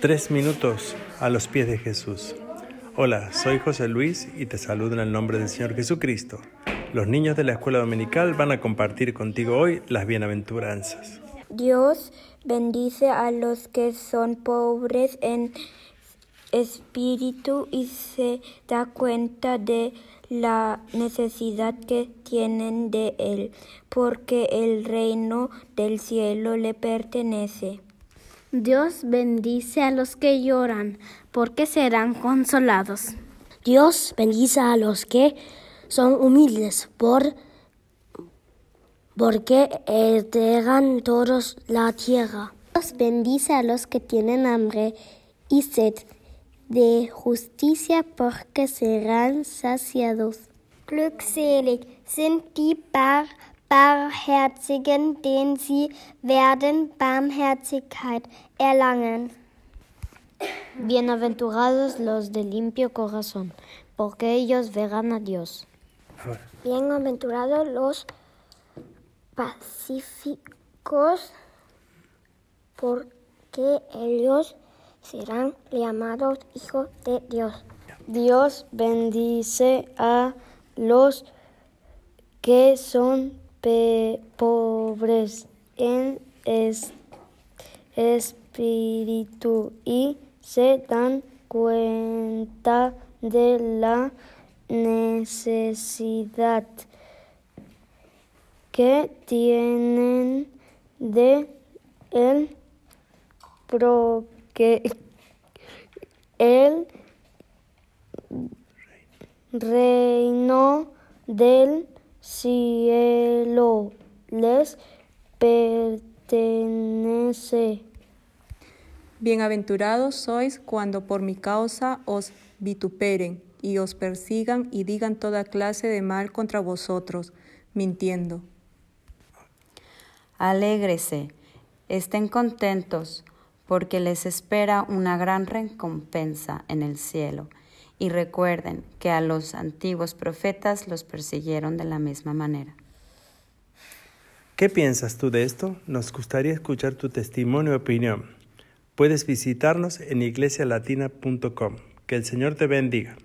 Tres minutos a los pies de Jesús. Hola, soy José Luis y te saludo en el nombre del Señor Jesucristo. Los niños de la escuela dominical van a compartir contigo hoy las bienaventuranzas. Dios bendice a los que son pobres en espíritu y se da cuenta de la necesidad que tienen de Él, porque el reino del cielo le pertenece. Dios bendice a los que lloran, porque serán consolados. Dios bendice a los que son humildes, por, porque heredan todos la tierra. Dios bendice a los que tienen hambre y sed de justicia, porque serán saciados. Glückselig sind die Barmherzigen, denn sie werden Barmherzigkeit erlangen. Bienaventurados los de limpio corazón, porque ellos verán a Dios. Bienaventurados los pacíficos, porque ellos serán llamados hijos de Dios. Dios bendice a los que son pobres en espíritu y se dan cuenta de la necesidad que tienen de él porque el reino del cielo les pertenece. Bienaventurados sois cuando por mi causa os vituperen y os persigan y digan toda clase de mal contra vosotros, mintiendo. Alégrese, estén contentos, porque les espera una gran recompensa en el cielo. Y recuerden que a los antiguos profetas los persiguieron de la misma manera. ¿Qué piensas tú de esto? Nos gustaría escuchar tu testimonio y opinión. Puedes visitarnos en iglesialatina.com. Que el Señor te bendiga.